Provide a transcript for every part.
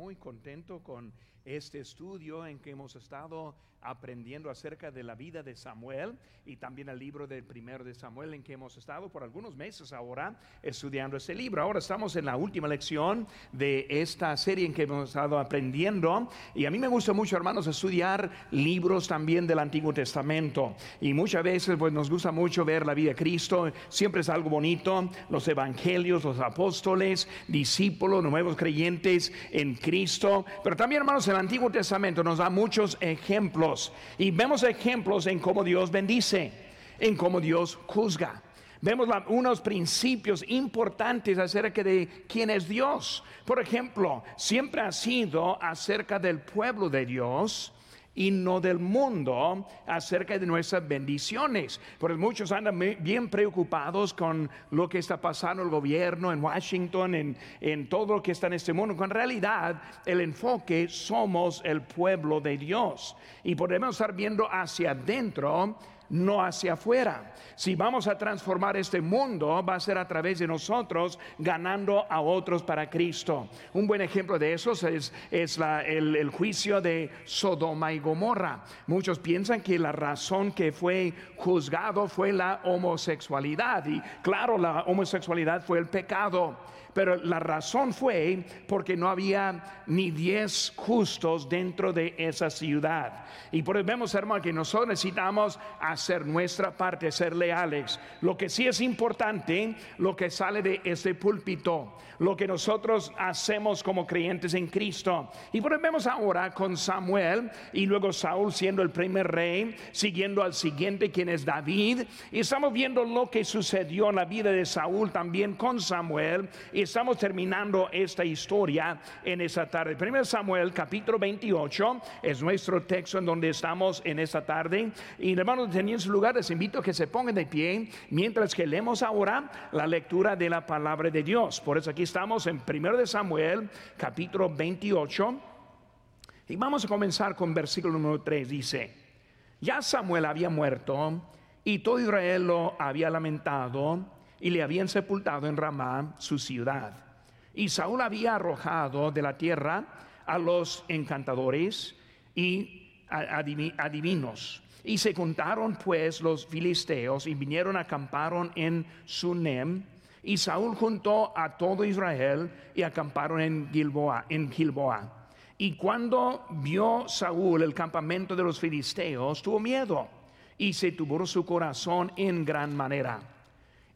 muy contento con este estudio en que hemos estado aprendiendo acerca de la vida de Samuel y también el libro del primero de Samuel en que hemos estado por algunos meses ahora estudiando ese libro. Ahora estamos en la última lección de esta serie en que hemos estado aprendiendo y a mí me gusta mucho, hermanos, estudiar libros también del Antiguo Testamento y muchas veces pues nos gusta mucho ver la vida de Cristo, siempre es algo bonito, los evangelios, los apóstoles, discípulos, nuevos creyentes en Cristo, pero también, hermanos, el Antiguo Testamento nos da muchos ejemplos y vemos ejemplos en cómo Dios bendice, en cómo Dios juzga. Vemos unos principios importantes acerca de quién es Dios. Por ejemplo, siempre ha sido acerca del pueblo de Dios y no del mundo acerca de nuestras bendiciones. Porque muchos andan bien preocupados con lo que está pasando el gobierno en Washington, en, en todo lo que está en este mundo. Con realidad el enfoque somos el pueblo de Dios y podemos estar viendo hacia adentro no hacia afuera. Si vamos a transformar este mundo, va a ser a través de nosotros ganando a otros para Cristo. Un buen ejemplo de eso es, el, el, juicio de Sodoma y Gomorra. Muchos piensan que la razón que fue juzgado fue la homosexualidad. Y claro, la homosexualidad fue el pecado. Pero la razón fue porque no había ni diez justos dentro de esa ciudad. Y por eso vemos, hermano, que nosotros necesitamos hacer nuestra parte, ser leales. Lo que sí es importante, lo que sale de ese púlpito, lo que nosotros hacemos como creyentes en Cristo. Y por eso vemos ahora con Samuel y luego Saúl siendo el primer rey, siguiendo al siguiente, quien es David. Y estamos viendo lo que sucedió en la vida de Saúl también con Samuel estamos terminando esta historia en esta tarde. Primero Samuel capítulo 28 es nuestro texto en donde estamos en esta tarde. Y hermanos, teniendo su lugar, les invito a que se pongan de pie mientras que leemos ahora la lectura de la palabra de Dios. Por eso aquí estamos en primero de Samuel capítulo 28. Y vamos a comenzar con versículo número 3. Dice, ya Samuel había muerto y todo Israel lo había lamentado y le habían sepultado en Ramá, su ciudad. Y Saúl había arrojado de la tierra a los encantadores y adivinos. Y se juntaron pues los filisteos y vinieron, acamparon en Sunem. Y Saúl juntó a todo Israel y acamparon en Gilboa, en Gilboa. Y cuando vio Saúl el campamento de los filisteos, tuvo miedo y se tuvo su corazón en gran manera.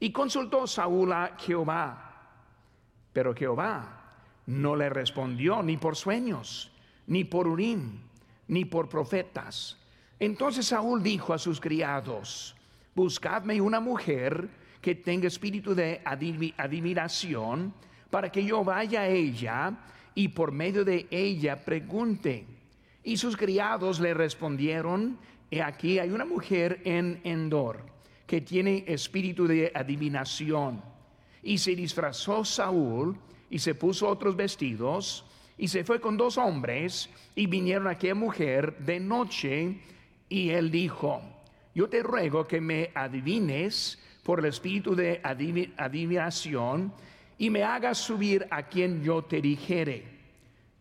Y consultó Saúl a Jehová, pero Jehová no le respondió ni por sueños, ni por Urim, ni por profetas. Entonces Saúl dijo a sus criados, buscadme una mujer que tenga espíritu de adivinación, para que yo vaya a ella y por medio de ella pregunte. Y sus criados le respondieron, he aquí hay una mujer en Endor que tiene espíritu de adivinación. Y se disfrazó Saúl y se puso otros vestidos y se fue con dos hombres y vinieron a aquella mujer de noche y él dijo, yo te ruego que me adivines por el espíritu de adivinación y me hagas subir a quien yo te dijere.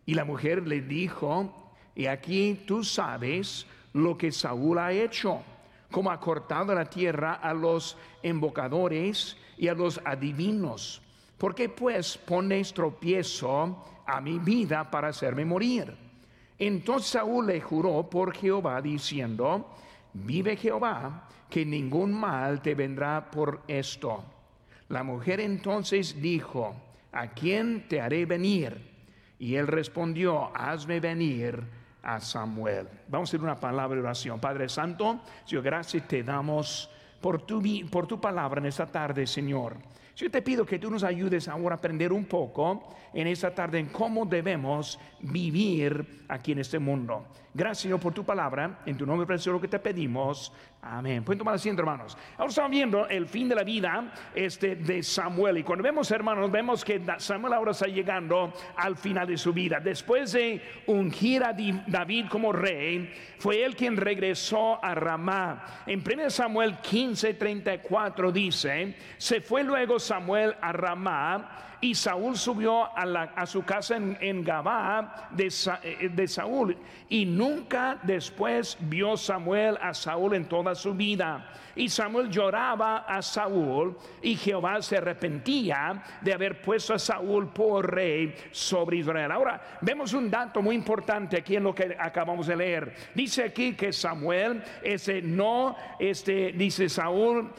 Y la mujer le dijo, y aquí tú sabes lo que Saúl ha hecho como ha cortado la tierra a los embocadores y a los adivinos. ¿Por qué pues pones tropiezo a mi vida para hacerme morir? Entonces Saúl le juró por Jehová diciendo, vive Jehová, que ningún mal te vendrá por esto. La mujer entonces dijo, ¿a quién te haré venir? Y él respondió, hazme venir a Samuel. Vamos a hacer una palabra de oración. Padre Santo, Señor, gracias te damos por tu, por tu palabra en esta tarde, Señor. Yo te pido que tú nos ayudes ahora a aprender un poco en esta tarde en cómo debemos vivir aquí en este mundo. Gracias, Señor, por tu palabra. En tu nombre precioso lo que te pedimos. Amén. Pueden tomar asiento, hermanos. Ahora estamos viendo el fin de la vida este, de Samuel. Y cuando vemos, hermanos, vemos que Samuel ahora está llegando al final de su vida. Después de ungir a David como rey, fue él quien regresó a Ramá. En 1 Samuel 15, 34 dice, se fue luego Samuel a Ramá y Saúl subió a, su casa en, en Gabá eh, de Saúl y nunca después vio Samuel a Saúl en toda su vida. Y Samuel lloraba a Saúl y Jehová se arrepentía de haber puesto a Saúl por rey sobre Israel. Ahora vemos un dato muy importante aquí en lo que acabamos de leer. Dice aquí que Samuel, ese no, este, dice Saúl,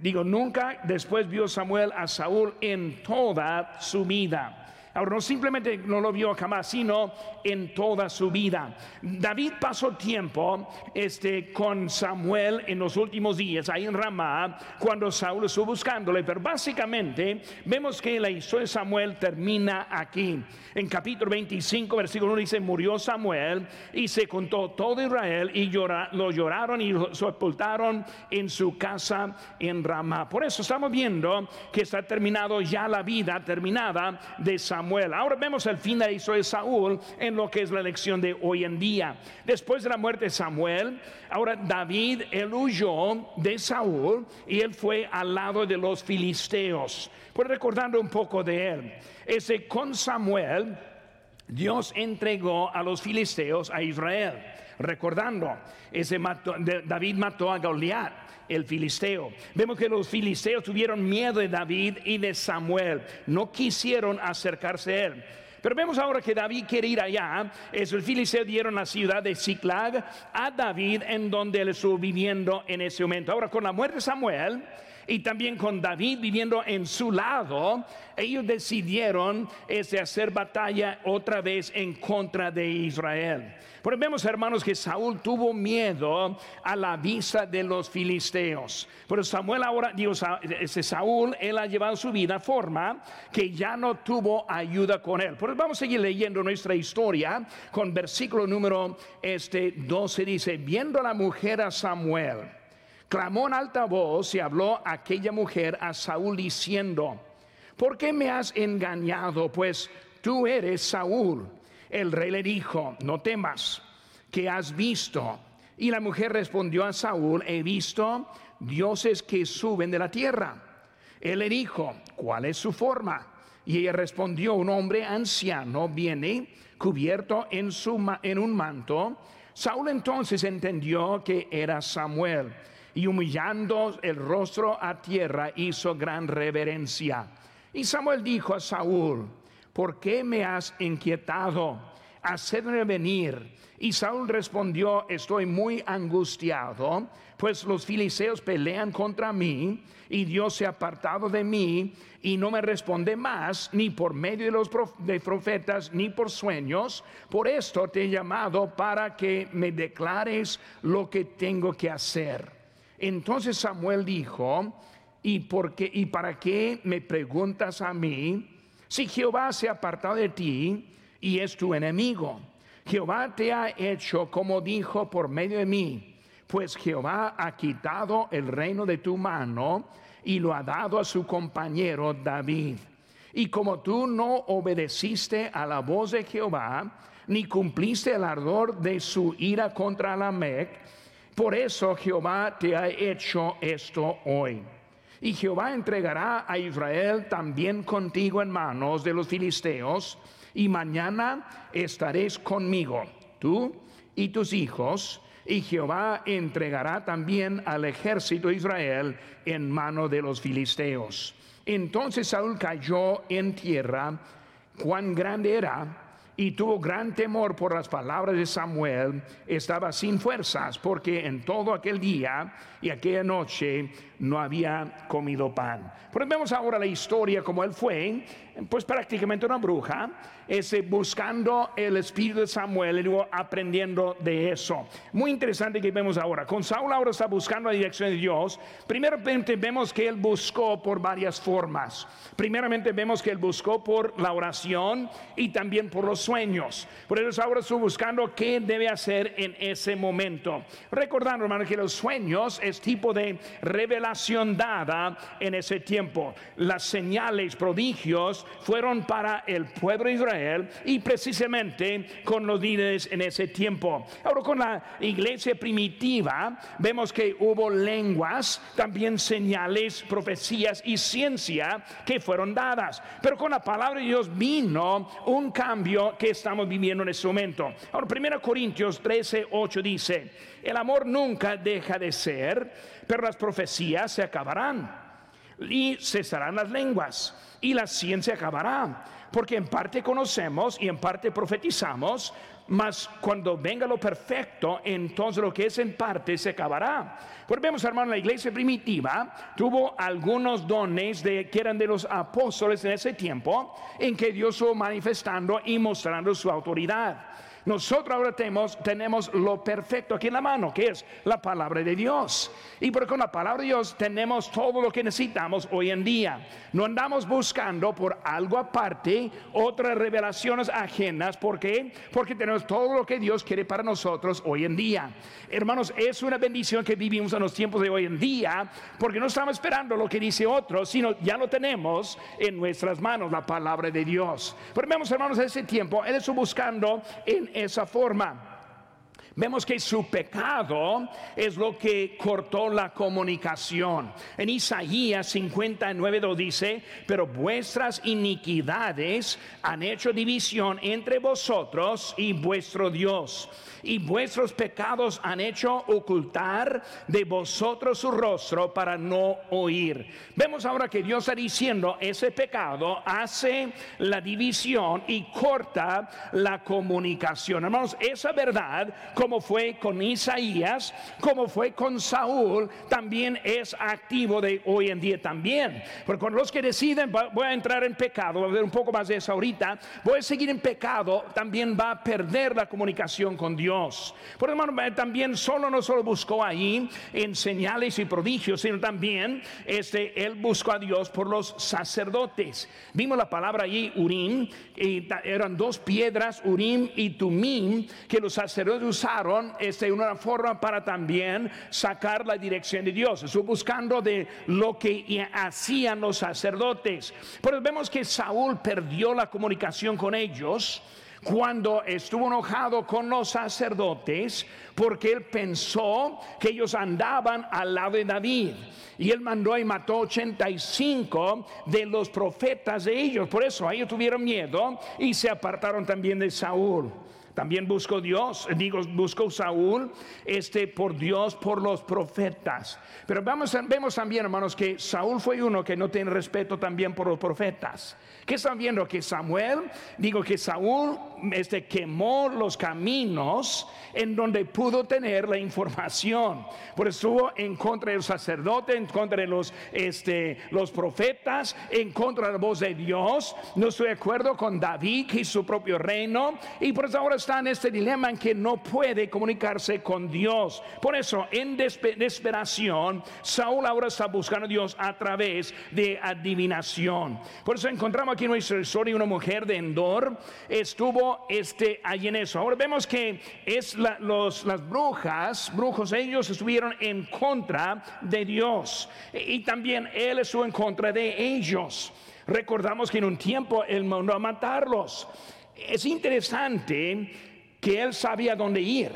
digo, nunca después vio Samuel a Saúl en toda su vida. Ahora, no simplemente no lo vio jamás, sino en toda su vida. David pasó tiempo este, con Samuel en los últimos días, ahí en Ramá, cuando Saúl estuvo buscándole. Pero básicamente vemos que la historia de Samuel termina aquí. En capítulo 25, versículo 1 dice, murió Samuel y se contó todo Israel y lo lloraron y lo sepultaron en su casa en Ramá. Por eso estamos viendo que está terminado ya la vida terminada de Samuel Ahora vemos el fin de la historia de Saúl en lo que es la elección de hoy en día. Después de la muerte de Samuel, ahora David, él huyó de Saúl y él fue al lado de los filisteos. Pues recordando un poco de él, ese con Samuel, Dios entregó a los filisteos a Israel. Recordando, ese David mató a Goliat el filisteo. Vemos que los filisteos tuvieron miedo de David y de Samuel. No quisieron acercarse a él. Pero vemos ahora que David quiere ir allá. Es el dieron la ciudad de Ziklag a David en donde él estuvo viviendo en ese momento. Ahora con la muerte de Samuel y también con David viviendo en su lado, ellos decidieron este, hacer batalla otra vez en contra de Israel. Pero vemos, hermanos, que Saúl tuvo miedo a la vista de los filisteos. Pero Samuel ahora, Dios, ese Saúl, él ha llevado su vida forma que ya no tuvo ayuda con él. Pero vamos a seguir leyendo nuestra historia con versículo número este 12 dice, viendo a la mujer a Samuel, clamó en alta voz y habló aquella mujer a Saúl diciendo, ¿por qué me has engañado? Pues tú eres Saúl. El rey le dijo, no temas, que has visto? Y la mujer respondió a Saúl, he visto dioses que suben de la tierra. Él le dijo, ¿cuál es su forma? Y ella respondió, un hombre anciano viene cubierto en, en un manto. Saúl entonces entendió que era Samuel y humillando el rostro a tierra hizo gran reverencia. Y Samuel dijo a Saúl, ¿por qué me has inquietado? Hacedme venir. Y Saúl respondió, estoy muy angustiado, pues los filisteos pelean contra mí y Dios se ha apartado de mí y no me responde más, ni por medio de los profetas, ni por sueños. Por esto te he llamado para que me declares lo que tengo que hacer. Entonces Samuel dijo, ¿y, por qué, para qué me preguntas a mí? Si Jehová se ha apartado de ti y es tu enemigo, Jehová te ha hecho como dijo por medio de mí, pues Jehová ha quitado el reino de tu mano y lo ha dado a su compañero David. Y como tú no obedeciste a la voz de Jehová, ni cumpliste el ardor de su ira contra la Mec, por eso Jehová te ha hecho esto hoy. Y Jehová entregará a Israel también contigo en manos de los filisteos, y mañana estaréis conmigo, tú y tus hijos, y Jehová entregará también al ejército de Israel en mano de los filisteos. Entonces Saúl cayó en tierra, cuán grande era, y tuvo gran temor por las palabras de Samuel, estaba sin fuerzas, porque en todo aquel día y aquella noche no había comido pan. Pero vemos ahora la historia como él fue, pues prácticamente una bruja, ese buscando el espíritu de Samuel y luego aprendiendo de eso. Muy interesante que vemos ahora. Con Saúl ahora está buscando la dirección de Dios. Primeramente vemos que él buscó por varias formas. Primeramente vemos que él buscó por la oración y también por los sueños. Por eso ahora está buscando qué debe hacer en ese momento. Recordando, hermano, que los sueños es tipo de revelación dada en ese tiempo. Las señales, prodigios fueron para el pueblo de Israel y precisamente con los líderes en ese tiempo. Ahora con la iglesia primitiva vemos que hubo lenguas, también señales, profecías y ciencia que fueron dadas. Pero con la palabra de Dios vino un cambio que estamos viviendo en este momento. Ahora 1 Corintios 13, 8 dice, el amor nunca deja de ser, pero las profecías se acabarán y cesarán las lenguas y la ciencia acabará. Porque en parte conocemos y en parte profetizamos, mas cuando venga lo perfecto, entonces lo que es en parte se acabará. Pues vemos, hermano, la iglesia primitiva tuvo algunos dones de, que eran de los apóstoles en ese tiempo, en que Dios fue manifestando y mostrando su autoridad. Nosotros ahora tenemos, tenemos lo perfecto aquí en la mano, que es la palabra de Dios. Y porque con la palabra de Dios tenemos todo lo que necesitamos hoy en día. No andamos buscando por algo aparte, otras revelaciones ajenas. ¿Por qué? Porque tenemos todo lo que Dios quiere para nosotros hoy en día. Hermanos, es una bendición que vivimos en los tiempos de hoy en día, porque no estamos esperando lo que dice otro, sino ya lo tenemos en nuestras manos, la palabra de Dios. Pero vemos, hermanos, ese tiempo, Él estuvo buscando en esa forma. Vemos que su pecado es lo que cortó la comunicación. En Isaías 59 dice, pero vuestras iniquidades han hecho división entre vosotros y vuestro Dios y vuestros pecados han hecho ocultar de vosotros su rostro para no oír. Vemos ahora que Dios está diciendo, ese pecado hace la división y corta la comunicación. Hermanos, esa verdad, como fue con Isaías, como fue con Saúl, también es activo de hoy en día también. Porque con los que deciden, voy a entrar en pecado, voy a ver un poco más de eso ahorita, voy a seguir en pecado, también va a perder la comunicación con Dios. Por hermano, eh, también solo no solo buscó ahí en señales y prodigios, sino también este, él buscó a Dios por los sacerdotes. Vimos la palabra allí, Urim, y eran dos piedras, Urim y Tumim, que los sacerdotes usaron este, una forma para también sacar la dirección de Dios. Estuvo buscando de lo que hacían los sacerdotes. Pero vemos que Saúl perdió la comunicación con ellos cuando estuvo enojado con los sacerdotes porque él pensó que ellos andaban al lado de David. Y él mandó y mató 85 de los profetas de ellos. Por eso ellos tuvieron miedo y se apartaron también de Saúl. También buscó Dios, digo, buscó Saúl, este, por Dios, por los profetas. Pero vamos, vemos también, hermanos, que Saúl fue uno que no tiene respeto también por los profetas. ¿Qué están viendo? Que Samuel, digo que Saúl este, quemó los caminos en donde pudo tener la información. Por eso estuvo en contra del sacerdote, en contra de los, este, los profetas, en contra de la voz de Dios. No estoy de acuerdo con David y su propio reino. Y por eso ahora está en este dilema en que no puede comunicarse con Dios. Por eso, en desesperación, Saúl ahora está buscando a Dios a través de adivinación. Por eso encontramos aquí en nuestra historia una mujer de Endor estuvo este, allí en eso. Ahora vemos que es los, las brujas, brujos, ellos estuvieron en contra de Dios y también él estuvo en contra de ellos. Recordamos que en un tiempo él mandó a matarlos. Es interesante que él sabía dónde ir.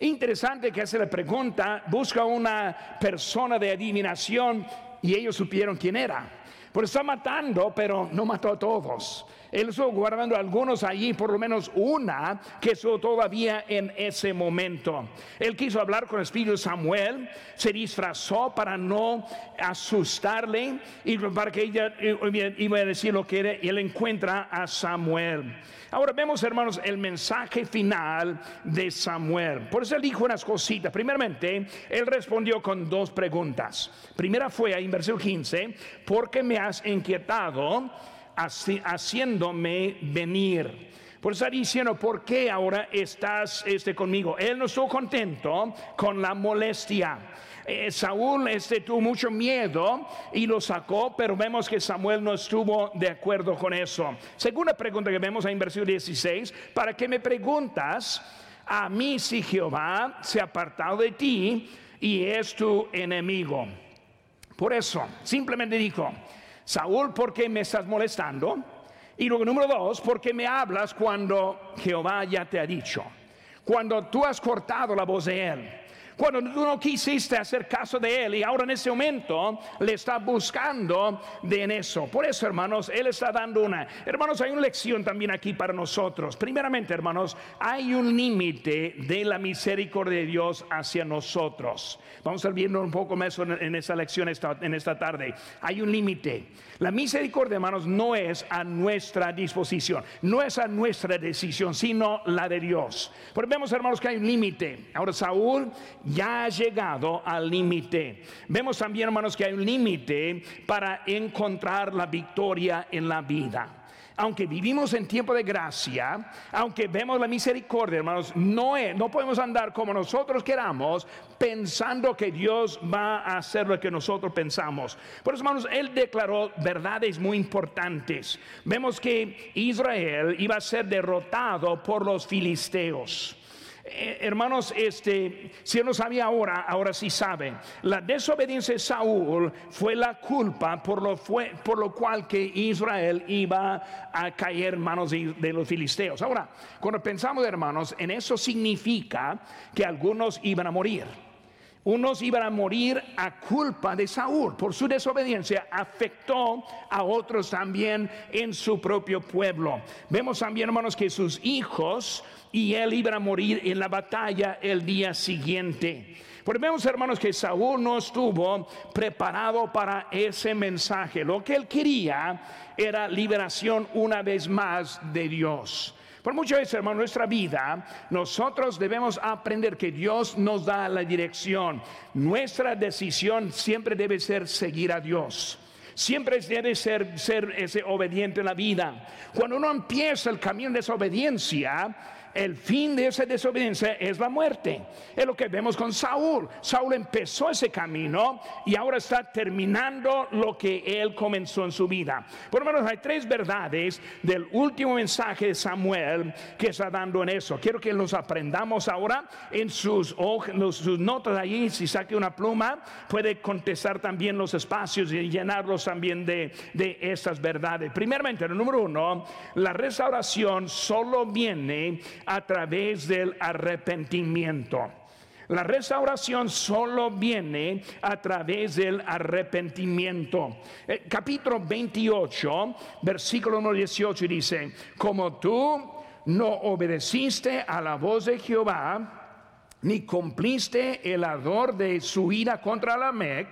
Interesante que hace la pregunta, busca una persona de adivinación y ellos supieron quién era. Por está matando, pero no mató a todos. Él estuvo guardando algunos allí, por lo menos una que estuvo todavía en ese momento. Él quiso hablar con el Espíritu Samuel, se disfrazó para no asustarle y para que ella iba a decir lo que era, y él encuentra a Samuel. Ahora vemos, hermanos, el mensaje final de Samuel. Por eso él dijo unas cositas. Primeramente, él respondió con dos preguntas. Primera fue ahí en versículo 15, porque me has inquietado haciéndome venir. Por eso está diciendo, ¿por qué ahora estás este, conmigo? Él no estuvo contento con la molestia. Eh, Saúl este, tuvo mucho miedo y lo sacó, pero vemos que Samuel no estuvo de acuerdo con eso. Segunda pregunta que vemos en versículo 16, ¿para qué me preguntas a mí si Jehová se ha apartado de ti y es tu enemigo? Por eso, simplemente dijo, Saúl, ¿por qué me estás molestando? Y luego número dos, porque me hablas cuando Jehová ya te ha dicho. Cuando tú has cortado la voz de Él cuando tú no quisiste hacer caso de Él y ahora en ese momento le está buscando de en eso. Por eso, hermanos, Él está dando una. Hermanos, hay una lección también aquí para nosotros. Primeramente, hermanos, hay un límite de la misericordia de Dios hacia nosotros. Vamos a ir viendo un poco más en esa lección esta, en esta tarde. Hay un límite. La misericordia, hermanos, no es a nuestra disposición, no es a nuestra decisión, sino la de Dios. Porque vemos, hermanos, que hay un límite. Ahora Saúl ya ha llegado al límite. Vemos también, hermanos, que hay un límite para encontrar la victoria en la vida aunque vivimos en tiempo de gracia, aunque vemos la misericordia, hermanos, no, no podemos andar como nosotros queramos pensando que Dios va a hacer lo que nosotros pensamos. Por eso, hermanos, Él declaró verdades muy importantes. Vemos que Israel iba a ser derrotado por los filisteos. Eh, hermanos, este, si no sabía ahora, ahora sí sabe. La desobediencia de Saúl fue la culpa por lo, fue, por lo cual que Israel iba a caer en manos de, de los filisteos. Ahora, cuando pensamos, hermanos, en eso significa que algunos iban a morir unos iban a morir a culpa de Saúl. Por su desobediencia afectó a otros también en su propio pueblo. Vemos también, hermanos, que sus hijos y él iban a morir en la batalla el día siguiente. Porque vemos, hermanos, que Saúl no estuvo preparado para ese mensaje. Lo que él quería era liberación una vez más de Dios. Por muchas veces, hermano, nuestra vida, nosotros debemos aprender que Dios nos da la dirección. Nuestra decisión siempre debe ser seguir a Dios. Siempre debe ser, ser ese obediente en la vida. Cuando uno empieza el camino de desobediencia, el fin de esa desobediencia es la muerte. Es lo que vemos con Saúl. Saúl empezó ese camino y ahora está terminando lo que él comenzó en su vida. Por lo menos hay tres verdades del último mensaje de Samuel que está dando en eso. Quiero que nos aprendamos ahora en sus, notas allí. Si saque una pluma, puede contestar también los espacios y llenarlos también de, estas verdades. Primeramente, número uno, la restauración solo viene a través del arrepentimiento. La restauración solo viene a través del arrepentimiento. Eh, capítulo 28, versículo 18 dice, como tú no obedeciste a la voz de Jehová, ni cumpliste el ardor de su ira contra Amalek,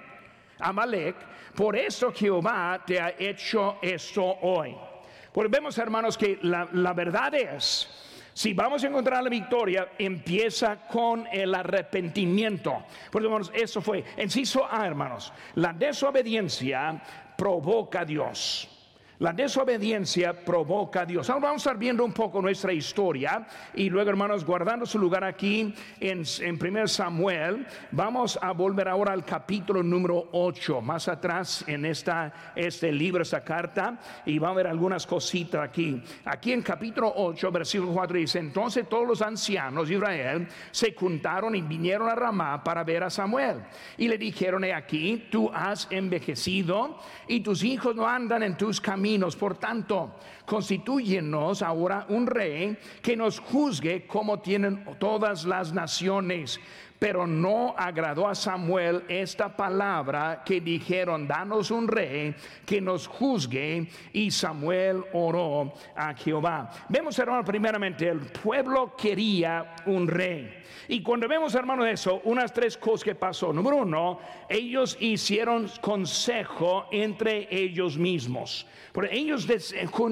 Amalek, por eso Jehová te ha hecho esto hoy. Pues vemos, hermanos, que la, la verdad es si vamos a encontrar la victoria, empieza con el arrepentimiento. Por hermanos, eso fue. Enciso A, hermanos, la desobediencia provoca a Dios. La desobediencia provoca a Dios. Ahora vamos a estar viendo un poco nuestra historia y luego, hermanos, guardando su lugar aquí en, en 1 Samuel, vamos a volver ahora al capítulo número 8, más atrás en esta, este libro, esta carta, y va a ver algunas cositas aquí. Aquí en capítulo 8, versículo 4 dice, entonces todos los ancianos de Israel se juntaron y vinieron a Ramá para ver a Samuel. Y le dijeron, he aquí, tú has envejecido y tus hijos no andan en tus caminos por tanto, constituyenos ahora un rey que nos juzgue como tienen todas las naciones. Pero no agradó a Samuel esta palabra que dijeron, danos un rey que nos juzgue. Y Samuel oró a Jehová. Vemos, hermano, primeramente, el pueblo quería un rey. Y cuando vemos, hermano, eso, unas tres cosas que pasó. Número uno, ellos hicieron consejo entre ellos mismos. Porque ellos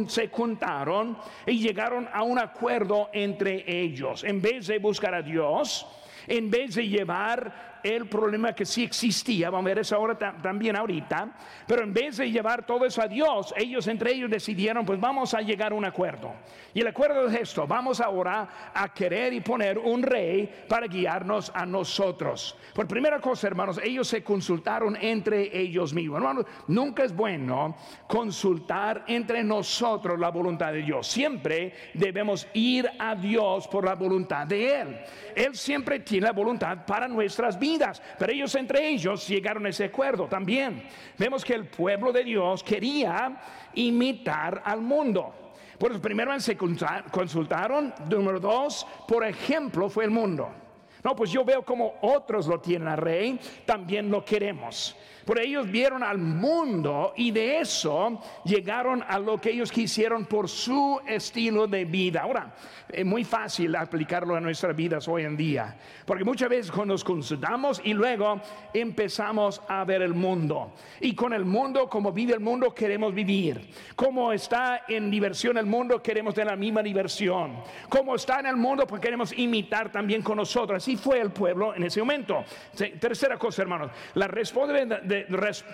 se juntaron y llegaron a un acuerdo entre ellos. En vez de buscar a Dios, en vez de llevar el problema que sí existía, vamos a ver eso ahora también ahorita, pero en vez de llevar todo eso a Dios, ellos entre ellos decidieron, pues vamos a llegar a un acuerdo. Y el acuerdo es esto, vamos ahora a querer y poner un rey para guiarnos a nosotros. Por primera cosa, hermanos, ellos se consultaron entre ellos mismos. Hermanos, nunca es bueno consultar entre nosotros la voluntad de Dios. Siempre debemos ir a Dios por la voluntad de Él. Él siempre tiene la voluntad para nuestras vidas Pero ellos entre ellos llegaron a ese acuerdo también. Vemos que el pueblo de Dios quería imitar al mundo. Por eso primero se consultaron, número dos, por ejemplo, fue el mundo. No, pues yo veo como otros lo tienen a rey, también lo queremos. Por ellos vieron al mundo y de eso llegaron a lo que ellos quisieron por su estilo de vida. Ahora, es muy fácil aplicarlo a nuestras vidas hoy en día, porque muchas veces nos consultamos y luego empezamos a ver el mundo. Y con el mundo, como vive el mundo, queremos vivir. Como está en diversión el mundo, queremos tener la misma diversión. Como está en el mundo, pues queremos imitar también con nosotros. Así fue el pueblo en ese momento. Tercera cosa, hermanos, la responsabilidad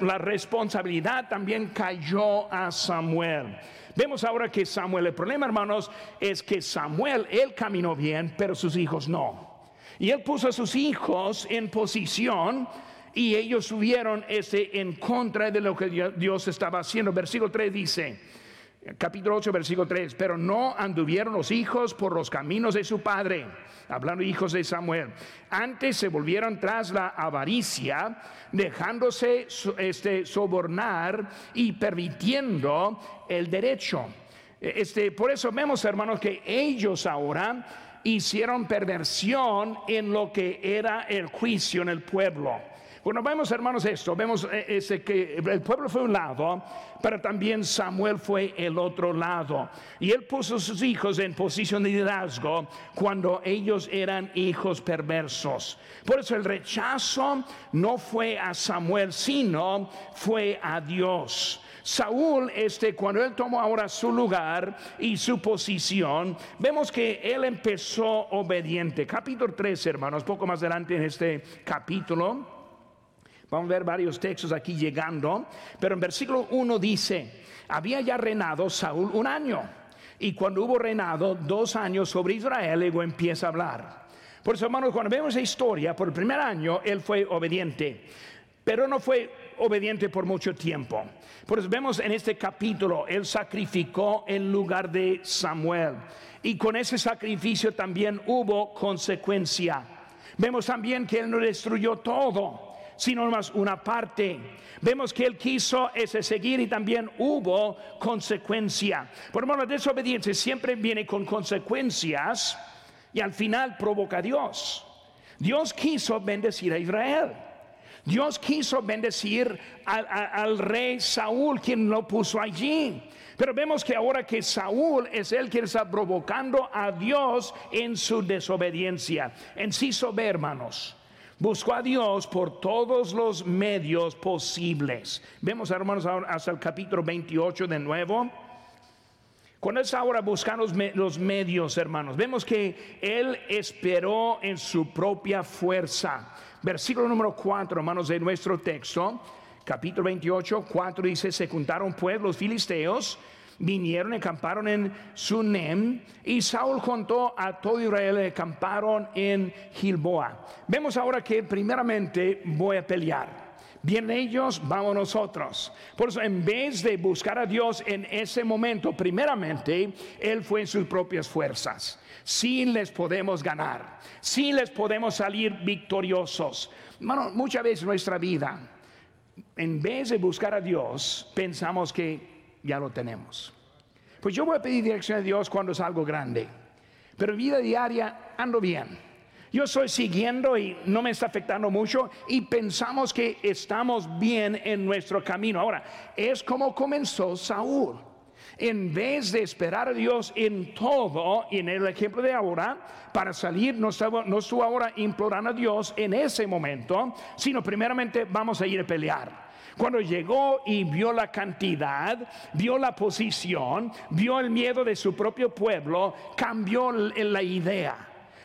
la responsabilidad también cayó a Samuel. Vemos ahora que Samuel, el problema hermanos es que Samuel, él caminó bien, pero sus hijos no. Y él puso a sus hijos en posición y ellos subieron ese en contra de lo que Dios estaba haciendo. Versículo 3 dice, capítulo 8, versículo 3, pero no anduvieron los hijos por los caminos de su padre, hablando hijos de Samuel. Antes se volvieron tras la avaricia, dejándose este, sobornar y permitiendo el derecho. Este, por eso vemos, hermanos, que ellos ahora hicieron perversión en lo que era el juicio en el pueblo. Bueno, vemos hermanos esto, vemos eh, ese que el pueblo fue un lado, pero también Samuel fue el otro lado. Y él puso a sus hijos en posición de liderazgo cuando ellos eran hijos perversos. Por eso el rechazo no fue a Samuel, sino fue a Dios. Saúl, este, cuando él tomó ahora su lugar y su posición, vemos que él empezó obediente. Capítulo 3, hermanos, poco más adelante en este capítulo. Vamos a ver varios textos aquí llegando, pero en versículo 1 dice, había ya reinado Saúl un año, y cuando hubo reinado dos años sobre Israel, luego empieza a hablar. Por eso, hermanos, cuando vemos esa historia, por el primer año él fue obediente, pero no fue obediente por mucho tiempo. Por eso vemos en este capítulo, él sacrificó en lugar de Samuel. Y con ese sacrificio también hubo consecuencia. Vemos también que él no destruyó todo sino más una parte. Vemos que él quiso ese seguir y también hubo consecuencia. Por lo la desobediencia siempre viene con consecuencias y al final provoca a Dios. Dios quiso bendecir a Israel. Dios quiso bendecir al, al, rey Saúl, quien lo puso allí. Pero vemos que ahora que Saúl es el que está provocando a Dios en su desobediencia. En sí, hermanos. Buscó a Dios por todos los medios posibles. Vemos, hermanos, hasta el capítulo 28 de nuevo. Cuando es ahora buscando los medios, hermanos, vemos que Él esperó en su propia fuerza. Versículo número 4, hermanos, de nuestro texto, capítulo 28, 4 dice, se juntaron pues los filisteos vinieron y acamparon en Sunem y Saúl contó a todo Israel y acamparon en Gilboa. Vemos ahora que primeramente voy a pelear. Bien ellos, vamos nosotros. Por eso, en vez de buscar a Dios en ese momento, primeramente, Él fue en sus propias fuerzas. Si les podemos ganar, si les podemos salir victoriosos. Bueno, muchas veces en nuestra vida, en vez de buscar a Dios, pensamos que ya lo tenemos. Pues yo voy a pedir dirección a Dios cuando es algo grande, pero en vida diaria ando bien. Yo estoy siguiendo y no me está afectando mucho y pensamos que estamos bien en nuestro camino. Ahora, es como comenzó Saúl. En vez de esperar a Dios en todo, y en el ejemplo de ahora, para salir, no, no estuvo ahora implorando a Dios en ese momento, sino primeramente vamos a ir a pelear. Cuando llegó y vio la cantidad, vio la posición, vio el miedo de su propio pueblo, cambió la idea.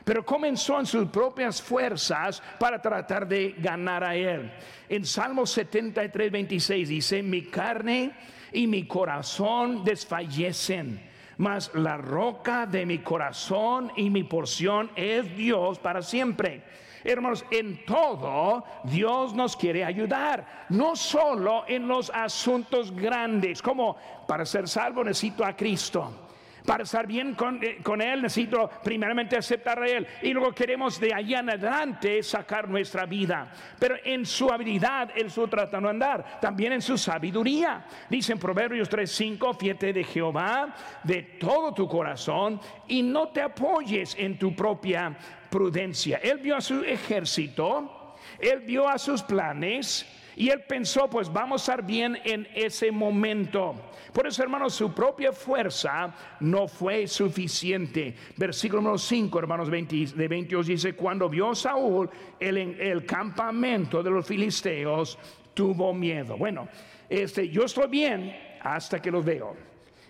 Pero comenzó en sus propias fuerzas para tratar de ganar a él. En Salmo 73, 26 dice, mi carne y mi corazón desfallecen, mas la roca de mi corazón y mi porción es Dios para siempre. Hermanos, en todo Dios nos quiere ayudar, no solo en los asuntos grandes, como para ser salvo necesito a Cristo. Para estar bien eh, con, Él necesito primeramente aceptar a Él y luego queremos de allá en adelante sacar nuestra vida. Pero en su habilidad Él su tratando de andar, también en su sabiduría. Dice en Proverbios 3:5, fíjate de Jehová de todo tu corazón y no te apoyes en tu propia prudencia. Él vio a su ejército, Él vio a sus planes y él pensó, pues vamos a estar bien en ese momento. Por eso, hermanos, su propia fuerza no fue suficiente. Versículo número 5, hermanos, de 22 dice, cuando vio Saúl el, el campamento de los filisteos, tuvo miedo. Bueno, este, yo estoy bien hasta que los veo.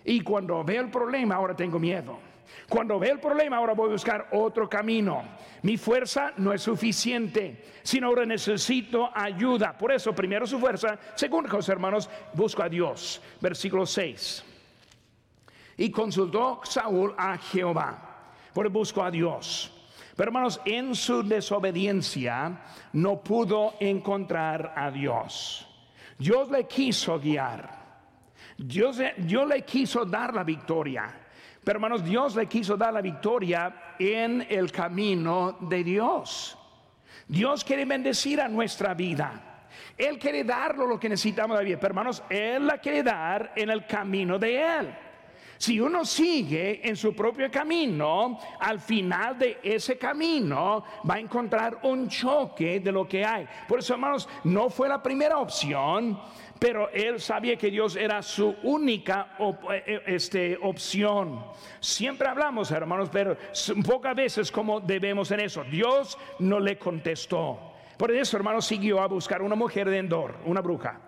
Y cuando veo el problema, ahora tengo miedo. Cuando ve el problema, ahora voy a buscar otro camino. Mi fuerza no es suficiente, sino ahora necesito ayuda. Por eso, primero su fuerza, segundo, hermanos, busco a Dios. Versículo 6. Y consultó Saúl a Jehová, por busco a Dios. Pero hermanos, en su desobediencia no pudo encontrar a Dios. Dios le quiso guiar. Dios, Dios le quiso dar la victoria. Pero hermanos, Dios le quiso dar la victoria en el camino de Dios. Dios quiere bendecir a nuestra vida. Él quiere darlo lo que necesitamos de vida. Pero hermanos, Él la quiere dar en el camino de Él. Si uno sigue en su propio camino, al final de ese camino va a encontrar un choque de lo que hay. Por eso, hermanos, no fue la primera opción pero él sabía que Dios era su única eh, eh, este, opción. Siempre hablamos, hermanos, pero pocas veces como debemos en eso. Dios no le contestó. Por eso, hermanos, siguió a buscar una mujer de Endor, una bruja.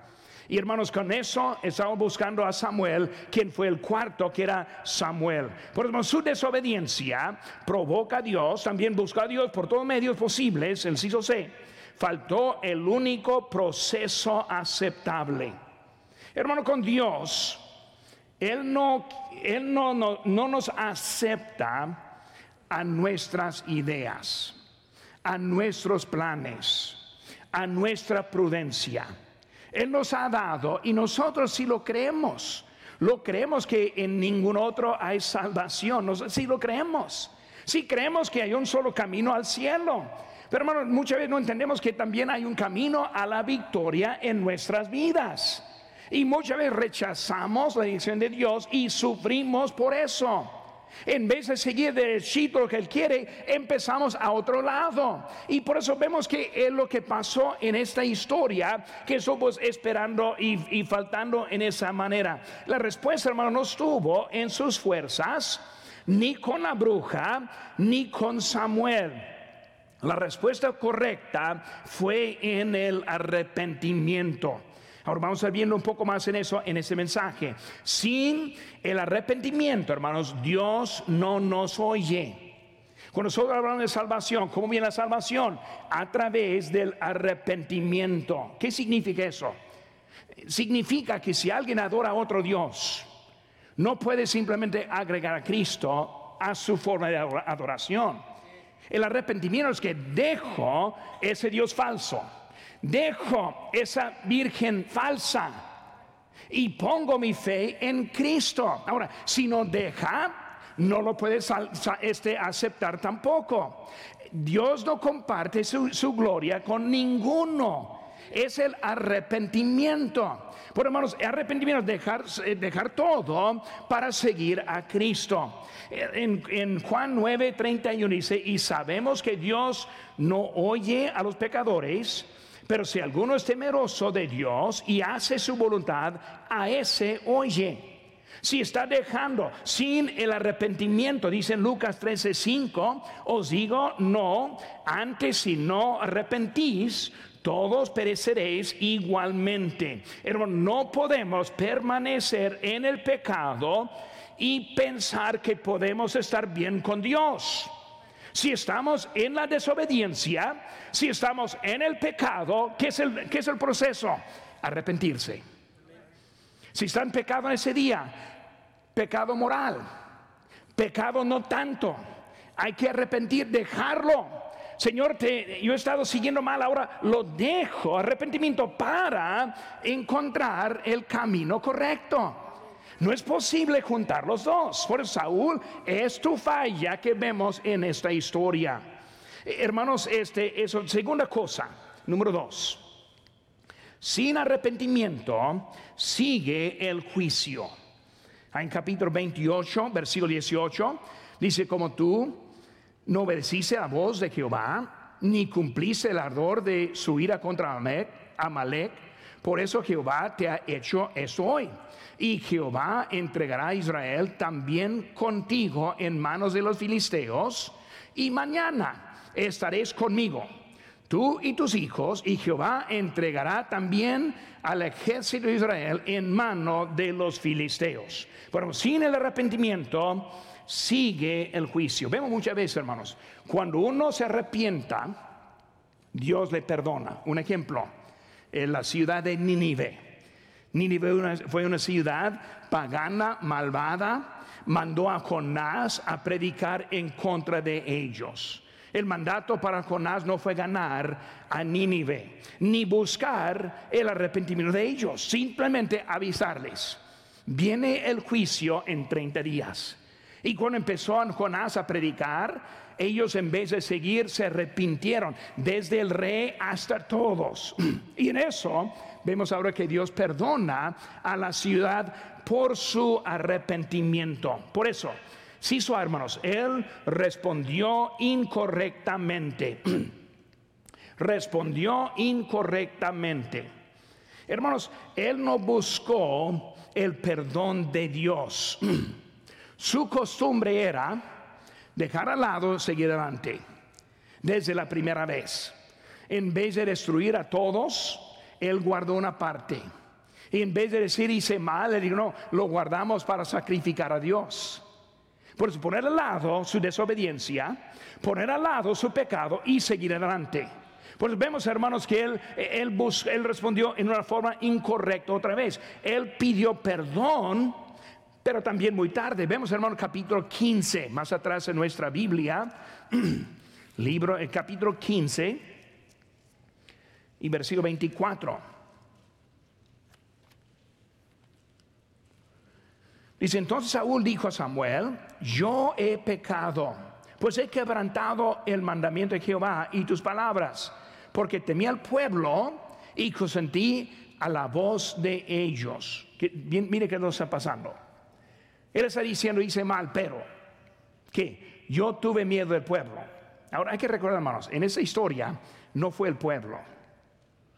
Y hermanos, con eso estamos buscando a Samuel, quien fue el cuarto, que era Samuel. Por su desobediencia provoca a Dios, también busca a Dios por todos medios posibles, el CISO C faltó el único proceso aceptable. Hermano, con Dios, Él no, él no, no, no nos acepta a nuestras ideas, a nuestros planes, a nuestra prudencia. Él nos ha dado y nosotros si lo creemos, lo creemos que en ningún otro hay salvación, si lo creemos, si creemos que hay un solo camino al cielo, pero hermanos, muchas veces no entendemos que también hay un camino a la victoria en nuestras vidas. Y muchas veces rechazamos la dirección de Dios y sufrimos por eso. En vez de seguir derechito lo que Él quiere, empezamos a otro lado. Y por eso vemos que es lo que pasó en esta historia, que somos esperando y, y faltando en esa manera. La respuesta, hermano, no estuvo en sus fuerzas, ni con la bruja, ni con Samuel la respuesta correcta fue en el arrepentimiento. Ahora vamos a ir viendo un poco más en eso, en ese mensaje. Sin el arrepentimiento, hermanos, Dios no nos oye. Cuando nosotros hablamos de salvación, ¿cómo viene la salvación? A través del arrepentimiento. ¿Qué significa eso? Significa que si alguien adora a otro Dios, no puede simplemente agregar a Cristo a su forma de adoración el arrepentimiento es que dejo ese Dios falso, dejo esa virgen falsa y pongo mi fe en Cristo. Ahora, si no deja, no lo puedes este, aceptar tampoco. Dios no comparte su, su gloria con ninguno. Es el arrepentimiento. Por hermanos, arrepentimiento es dejar, eh, dejar todo para seguir a Cristo. En, en Juan 9, 31 dice, y sabemos que Dios no oye a los pecadores, pero si alguno es temeroso de Dios y hace su voluntad, a ese oye. Si está dejando sin el arrepentimiento, dice en Lucas 13:5, os digo, no, antes si no arrepentís, todos pereceréis igualmente. Hermano, no podemos permanecer en el pecado y pensar que podemos estar bien con Dios. Si estamos en la desobediencia, si estamos en el pecado, ¿qué es el, qué es el proceso? Arrepentirse. Si está en pecado en ese día, pecado moral, pecado no tanto, hay que arrepentir, dejarlo Señor, te, yo he estado siguiendo mal, ahora lo dejo, arrepentimiento, para encontrar el camino correcto. No es posible juntar los dos. Por eso Saúl es tu falla que vemos en esta historia. Eh, hermanos, este, eso, segunda cosa, número dos. Sin arrepentimiento sigue el juicio. En capítulo 28, versículo 18, dice, como tú no obedeciste a voz de Jehová, ni cumpliste el ardor de su ira contra Amalek, por eso Jehová te ha hecho eso hoy. Y Jehová entregará a Israel también contigo en manos de los filisteos, y mañana estaréis conmigo tú y tus hijos, y Jehová entregará también al ejército de Israel en mano de los filisteos. Pero sin el arrepentimiento sigue el juicio. Vemos muchas veces, hermanos, cuando uno se arrepienta, Dios le perdona. Un ejemplo, la ciudad de Nínive. Nínive fue una ciudad pagana, malvada, mandó a Jonás a predicar en contra de ellos. El mandato para Jonás no fue ganar a Nínive, ni buscar el arrepentimiento de ellos, simplemente avisarles. Viene el juicio en 30 días. Y cuando empezó Jonás a predicar, ellos en vez de seguir se arrepintieron, desde el rey hasta todos. Y en eso vemos ahora que Dios perdona a la ciudad por su arrepentimiento. Por eso, Sí, su hermanos, él respondió incorrectamente. respondió incorrectamente. Hermanos, él no buscó el perdón de Dios. Su costumbre era dejar al lado, seguir adelante. Desde la primera vez. En vez de destruir a todos, él guardó una parte. Y en vez de decir hice mal, él dijo, no, lo guardamos para sacrificar a Dios. Por eso poner al lado su desobediencia, poner al lado su pecado y seguir adelante. Pues vemos, hermanos, que él, él, él respondió en una forma incorrecta otra vez. Él pidió perdón, pero también muy tarde. Vemos, hermanos, capítulo 15, más atrás en nuestra Biblia, libro, el capítulo 15 y versículo 24. Dice, entonces Saúl dijo a Samuel, yo he pecado, pues he quebrantado el mandamiento de Jehová y tus palabras, porque temí al pueblo y consentí a la voz de ellos. mire qué nos está pasando. Él está diciendo, hice mal, pero que yo tuve miedo del pueblo. Ahora hay que recordar, hermanos, en esa historia no fue el pueblo,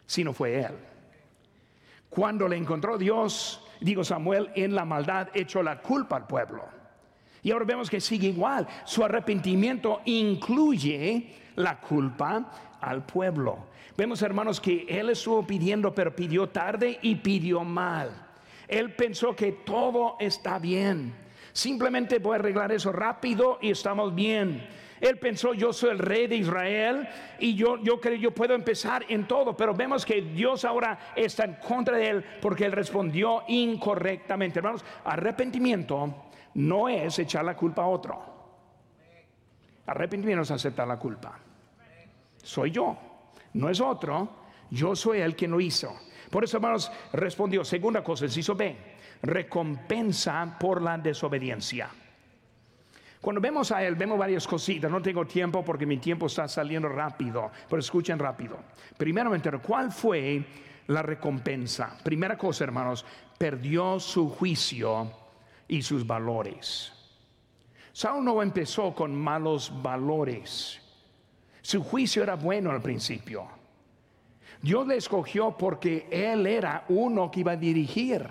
sino fue él. Cuando le encontró Dios, digo Samuel, en la maldad echó la culpa al pueblo. Y ahora vemos que sigue igual. Su arrepentimiento incluye la culpa al pueblo. Vemos, hermanos, que él estuvo pidiendo, pero pidió tarde y pidió mal. Él pensó que todo está bien. Simplemente voy a arreglar eso rápido y estamos bien. Él pensó, yo soy el rey de Israel y yo, yo creo, yo puedo empezar en todo, pero vemos que Dios ahora está en contra de él porque él respondió incorrectamente. Hermanos, arrepentimiento no es echar la culpa a otro. Arrepentimiento es aceptar la culpa. Soy yo, no es otro, yo soy el que lo hizo. Por eso, hermanos, respondió, segunda cosa, el hizo B, recompensa por la desobediencia. Cuando vemos a él, vemos varias cositas. No tengo tiempo porque mi tiempo está saliendo rápido, pero escuchen rápido. Primeramente, ¿cuál fue la recompensa? Primera cosa, hermanos, perdió su juicio y sus valores. Saúl no empezó con malos valores. Su juicio era bueno al principio. Dios le escogió porque él era uno que iba a dirigir.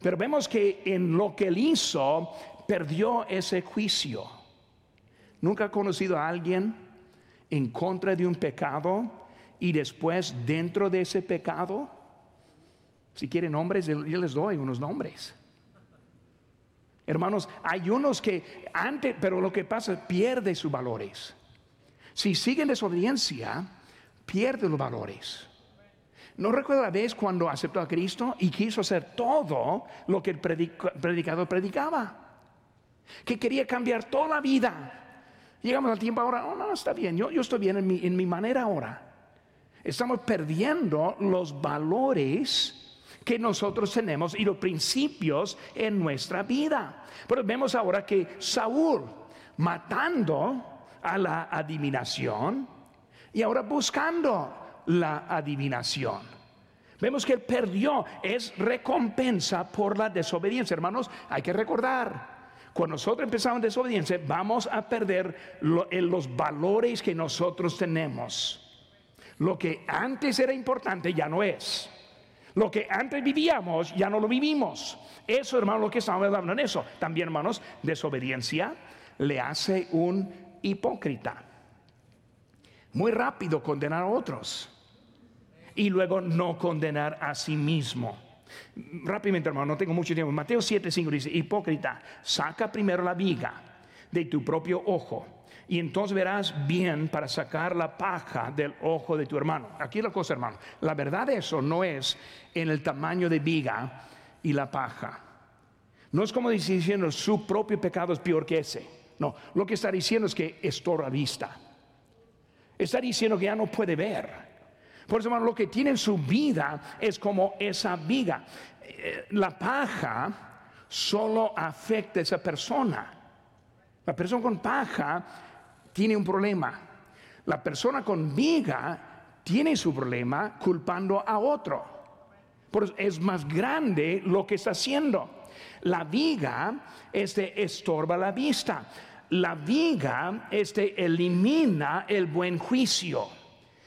Pero vemos que en lo que él hizo, perdió ese juicio. ¿Nunca ha conocido a alguien en contra de un pecado y después dentro de ese pecado? Si quieren nombres, yo les doy unos nombres. Hermanos, hay unos que antes, pero lo que pasa, pierde sus valores. Si siguen desobediencia, pierde los valores. No recuerdo la vez cuando aceptó a Cristo y quiso hacer todo lo que el predicador predicaba que quería cambiar toda la vida. Llegamos al tiempo ahora, oh, no, está bien, yo, estoy bien en mi, manera ahora. Estamos perdiendo los valores que nosotros tenemos y los principios en nuestra vida. Pero vemos ahora que Saúl, matando a la adivinación y ahora buscando la adivinación. Vemos que él perdió, es recompensa por la desobediencia. Hermanos, hay que recordar, cuando nosotros empezamos desobediencia, vamos a perder los valores que nosotros tenemos. Lo que antes era importante ya no es. Lo que antes vivíamos ya no lo vivimos. Eso, hermano, lo que estamos hablando en eso. También, hermanos, desobediencia le hace un hipócrita. Muy rápido condenar a otros y luego no condenar a sí mismo. Rápidamente, hermano, no tengo mucho tiempo. Mateo 7, 5 dice, hipócrita, saca primero la viga de tu propio ojo y entonces verás bien para sacar la paja del ojo de tu hermano. Aquí la cosa, hermano, la verdad de eso no es en el tamaño de viga y la paja. No es como diciendo su propio pecado es peor que ese. No, lo que está diciendo es que estorba vista. Está diciendo que ya no puede ver. Por eso, lo que tiene en su vida es como esa viga. Eh, la paja solo afecta a esa persona. La persona con paja tiene un problema. La persona con viga tiene su problema culpando a otro. Por eso es más grande lo que está haciendo. La viga este, estorba la vista. La viga este, elimina el buen juicio.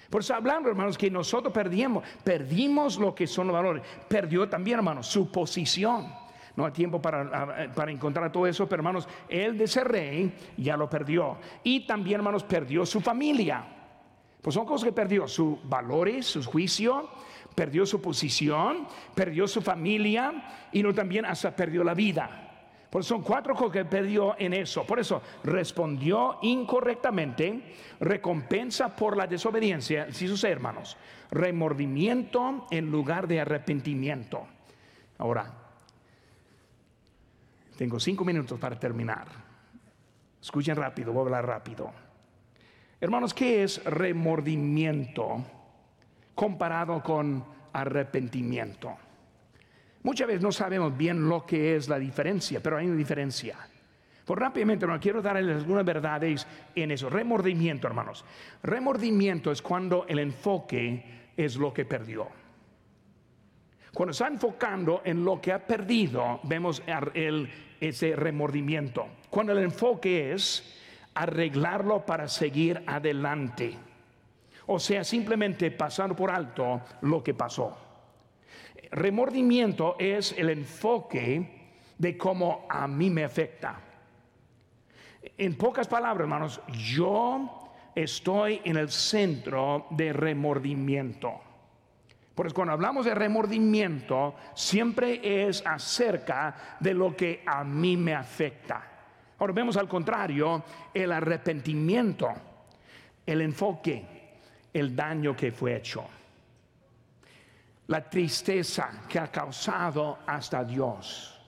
Por eso hablando, hermanos, que nosotros perdimos, perdimos lo que son los valores. Perdió también, hermanos, su posición. No hay tiempo para, para, encontrar todo eso, pero hermanos, él de ser rey ya lo perdió. Y también, hermanos, perdió su familia. Pues son cosas que perdió, sus valores, su juicio, perdió su posición, perdió su familia y no también hasta perdió la vida. Por eso son cuatro cosas que perdió en eso. Por eso respondió incorrectamente, recompensa por la desobediencia, si sus hermanos, remordimiento en lugar de arrepentimiento. Ahora, tengo cinco minutos para terminar. Escuchen rápido, voy a hablar rápido. Hermanos, ¿qué es remordimiento comparado con arrepentimiento? Muchas veces no sabemos bien lo que es la diferencia, pero hay una diferencia. Por rápidamente, no quiero darles algunas verdades en eso. Remordimiento, hermanos. Remordimiento es cuando el enfoque es lo que perdió. Cuando está enfocando en lo que ha perdido, vemos el, ese remordimiento. Cuando el enfoque es arreglarlo para seguir adelante. O sea, simplemente pasar por alto lo que pasó. Remordimiento es el enfoque de cómo a mí me afecta. En pocas palabras, hermanos, yo estoy en el centro de remordimiento. Por eso cuando hablamos de remordimiento, siempre es acerca de lo que a mí me afecta. Ahora vemos al contrario el arrepentimiento, el enfoque, el daño que fue hecho, la tristeza que ha causado hasta Dios,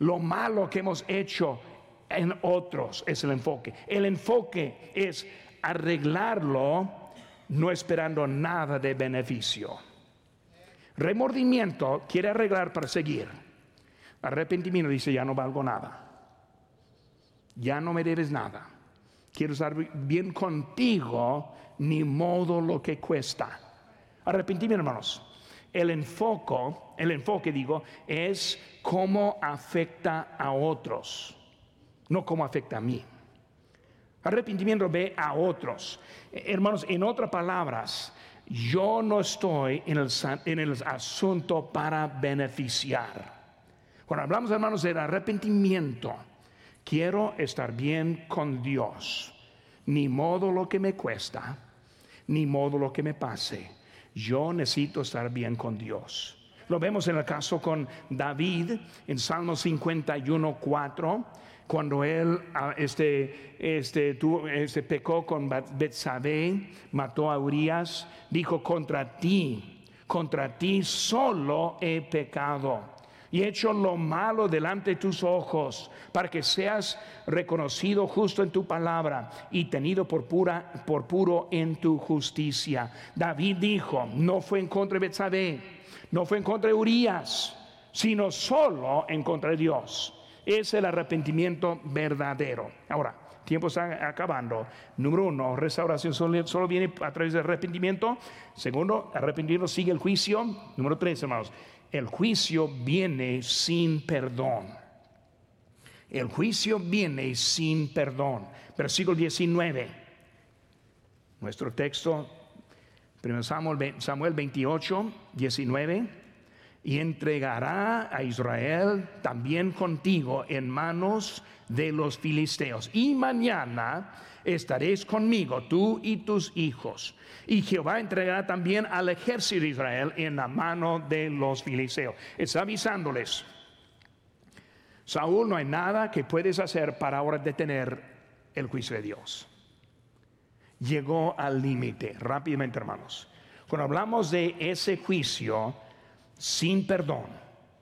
lo malo que hemos hecho en otros es el enfoque. El enfoque es arreglarlo no esperando nada de beneficio. Remordimiento quiere arreglar para seguir. Arrepentimiento dice, ya no valgo nada. Ya no me debes nada. Quiero estar bien contigo, ni modo lo que cuesta. Arrepentimiento, hermanos. El enfoque, el enfoque digo, es cómo afecta a otros, no cómo afecta a mí. Arrepentimiento ve a otros. Hermanos, en otras palabras, yo no estoy en el, en el asunto para beneficiar. Cuando hablamos, hermanos, del arrepentimiento, quiero estar bien con Dios. Ni modo lo que me cuesta, ni modo lo que me pase. Yo necesito estar bien con Dios. Lo vemos en el caso con David en Salmo 51, 4 cuando él ah, este, este, este, pecó con Betsabé, mató a Urias, dijo contra ti, contra ti solo he pecado y hecho lo malo delante de tus ojos, para que seas reconocido justo en tu palabra y tenido por, pura, por puro en tu justicia. David dijo, no fue en contra de Betsabé, no fue en contra de Urias, sino solo en contra de Dios. Es el arrepentimiento verdadero. Ahora, tiempo está acabando. Número uno, restauración solo, solo, viene a través del arrepentimiento. Segundo, arrepentimiento sigue el juicio. Número tres, hermanos, el juicio viene sin perdón. El juicio viene sin perdón. Versículo 19. Nuestro texto, 1 Samuel, Samuel 28, 19. Y entregará a Israel también contigo en manos de los filisteos. Y mañana estaréis conmigo, tú y tus hijos. Y Jehová entregará también al ejército de Israel en la mano de los filisteos. Está avisándoles. Saúl, no hay nada que puedes hacer para ahora detener el juicio de Dios. Llegó al límite, rápidamente hermanos. Cuando hablamos de ese juicio sin perdón,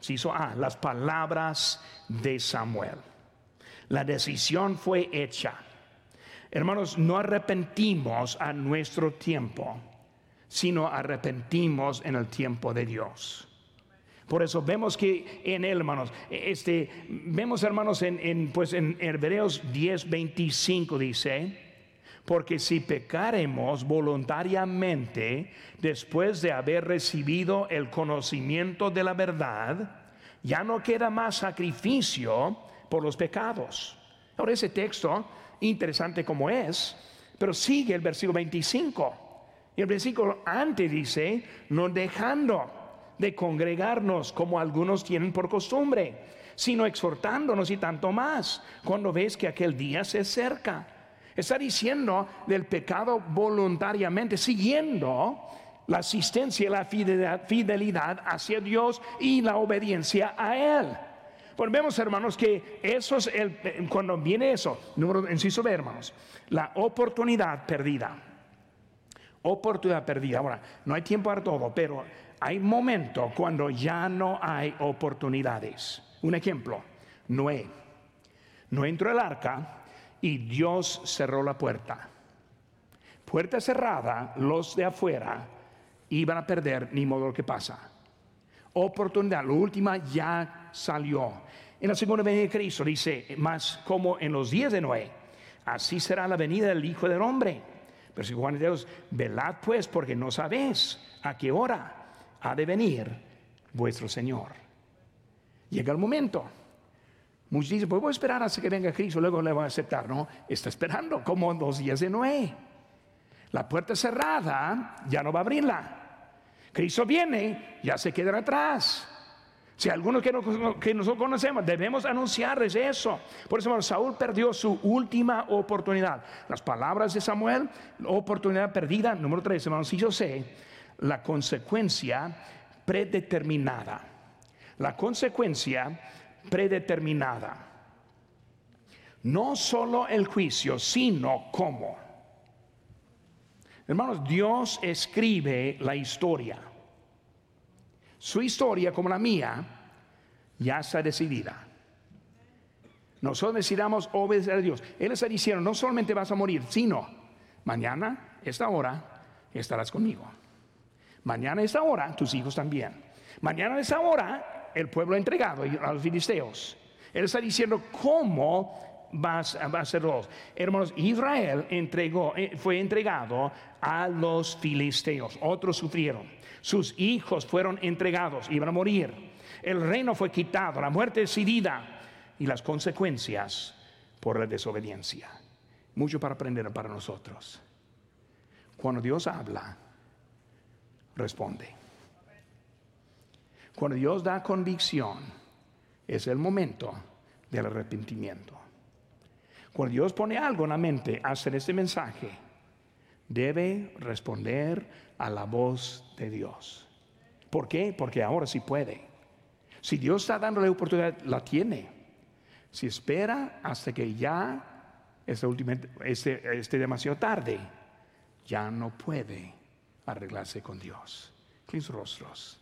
se hizo ah, las palabras de Samuel. La decisión fue hecha Hermanos, no arrepentimos a nuestro tiempo, sino arrepentimos en el tiempo de Dios. Por eso vemos que en él, hermanos, este, vemos, hermanos, en, pues en Hebreos 10, 25 dice, porque si pecaremos voluntariamente después de haber recibido el conocimiento de la verdad, ya no queda más sacrificio por los pecados. Ahora ese texto interesante como es, pero sigue el versículo 25. Y el versículo antes dice, no dejando de congregarnos como algunos tienen por costumbre, sino exhortándonos y tanto más cuando ves que aquel día se acerca. Está diciendo del pecado voluntariamente, siguiendo la asistencia y la fidelidad hacia Dios y la obediencia a Él. Pues vemos, hermanos, que eso es el, cuando viene eso, número, inciso B, hermanos, la oportunidad perdida. Oportunidad perdida. Ahora, no hay tiempo para todo, pero hay momentos cuando ya no hay oportunidades. Un ejemplo, Noé. No entró el arca y Dios cerró la puerta. Puerta cerrada, los de afuera iban a perder ni modo que pasa. Oportunidad, la última ya salió. En la segunda venida de Cristo dice, más como en los días de Noé, así será la venida del Hijo del Hombre. Versículo Dios, velad pues porque no sabéis a qué hora ha de venir vuestro Señor. Llega el momento. Muchos dicen, pues voy a esperar hasta que venga Cristo, luego le voy a aceptar. No, está esperando como los días de Noé. La puerta cerrada, ya no va a abrirla. Cristo viene, ya se quedará atrás. Si algunos que, no, que nosotros conocemos, debemos anunciarles eso. Por eso, Saúl perdió su última oportunidad. Las palabras de Samuel, oportunidad perdida. Número tres, hermanos, si yo sé la consecuencia predeterminada. La consecuencia predeterminada. No solo el juicio, sino cómo. Hermanos, Dios escribe la historia. Su historia, como la mía, ya está decidida. Nosotros decidamos obedecer a Dios. Él está diciendo, no solamente vas a morir, sino mañana, esta hora, estarás conmigo. Mañana, esta hora, tus hijos también. Mañana, esta hora, el pueblo entregado a los filisteos. Él está diciendo cómo vas a hacerlo. Hermanos, Israel entregó, eh, fue entregado a los filisteos. Otros sufrieron. Sus hijos fueron entregados, iban a morir. El reino fue quitado, la muerte decidida y las consecuencias por la desobediencia. Mucho para aprender para nosotros. Cuando Dios habla, responde. Cuando Dios da convicción, es el momento del arrepentimiento. Cuando Dios pone algo en la mente, hacer este mensaje, debe responder a la voz de Dios. ¿Por qué? Porque ahora sí puede. Si Dios está dándole oportunidad, la tiene. Si espera hasta que ya esté, esté demasiado tarde, ya no puede arreglarse con Dios. sus rostros.